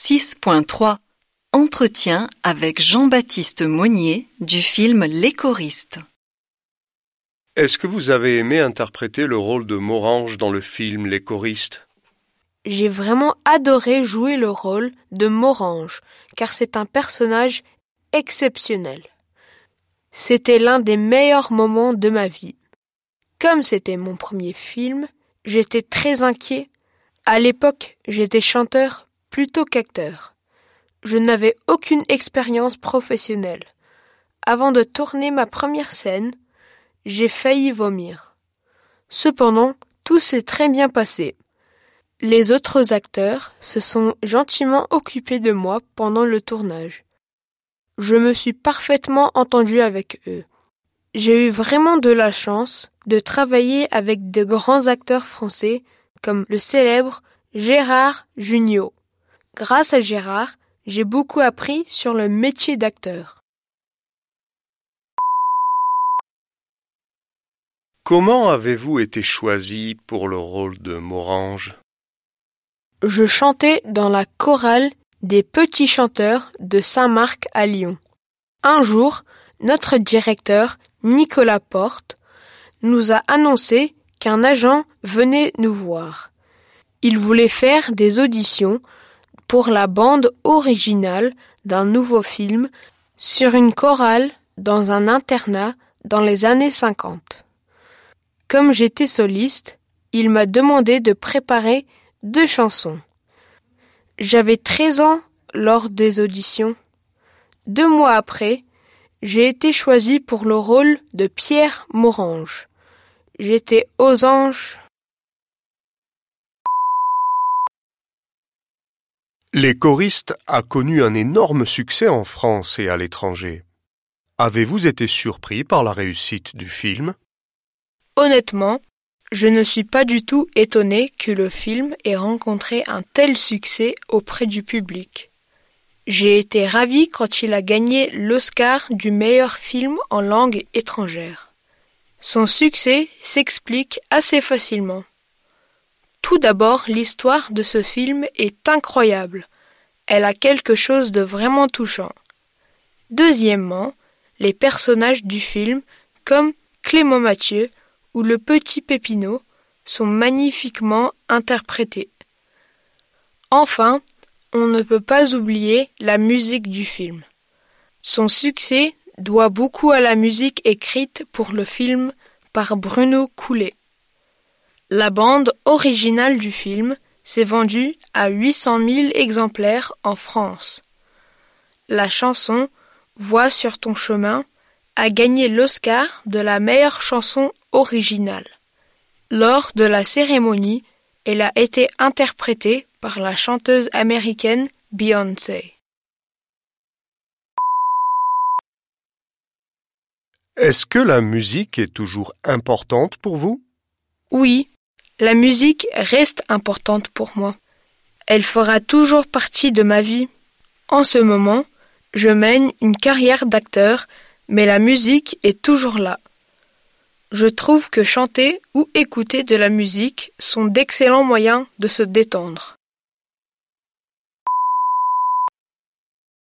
6.3 Entretien avec Jean-Baptiste Monnier du film Les choristes. Est-ce que vous avez aimé interpréter le rôle de Morange dans le film Les choristes? J'ai vraiment adoré jouer le rôle de Morange, car c'est un personnage exceptionnel. C'était l'un des meilleurs moments de ma vie. Comme c'était mon premier film, j'étais très inquiet. À l'époque, j'étais chanteur plutôt qu'acteur. Je n'avais aucune expérience professionnelle. Avant de tourner ma première scène, j'ai failli vomir. Cependant, tout s'est très bien passé. Les autres acteurs se sont gentiment occupés de moi pendant le tournage. Je me suis parfaitement entendu avec eux. J'ai eu vraiment de la chance de travailler avec de grands acteurs français comme le célèbre Gérard Jugnot. Grâce à Gérard, j'ai beaucoup appris sur le métier d'acteur. Comment avez-vous été choisi pour le rôle de Morange? Je chantais dans la chorale des petits chanteurs de Saint-Marc à Lyon. Un jour, notre directeur, Nicolas Porte, nous a annoncé qu'un agent venait nous voir. Il voulait faire des auditions pour la bande originale d'un nouveau film sur une chorale dans un internat dans les années 50. Comme j'étais soliste, il m'a demandé de préparer deux chansons. J'avais 13 ans lors des auditions. Deux mois après, j'ai été choisi pour le rôle de Pierre Morange. J'étais aux anges. Les choristes a connu un énorme succès en France et à l'étranger. Avez-vous été surpris par la réussite du film? Honnêtement, je ne suis pas du tout étonné que le film ait rencontré un tel succès auprès du public. J'ai été ravi quand il a gagné l'Oscar du meilleur film en langue étrangère. Son succès s'explique assez facilement. Tout d'abord, l'histoire de ce film est incroyable. Elle a quelque chose de vraiment touchant. Deuxièmement, les personnages du film, comme Clément Mathieu ou le petit Pépinot, sont magnifiquement interprétés. Enfin, on ne peut pas oublier la musique du film. Son succès doit beaucoup à la musique écrite pour le film par Bruno Coulet. La bande originale du film s'est vendue à 800 000 exemplaires en France. La chanson Voix sur ton chemin a gagné l'Oscar de la meilleure chanson originale. Lors de la cérémonie, elle a été interprétée par la chanteuse américaine Beyoncé. Est-ce que la musique est toujours importante pour vous? Oui, la musique reste importante pour moi. Elle fera toujours partie de ma vie. En ce moment, je mène une carrière d'acteur, mais la musique est toujours là. Je trouve que chanter ou écouter de la musique sont d'excellents moyens de se détendre.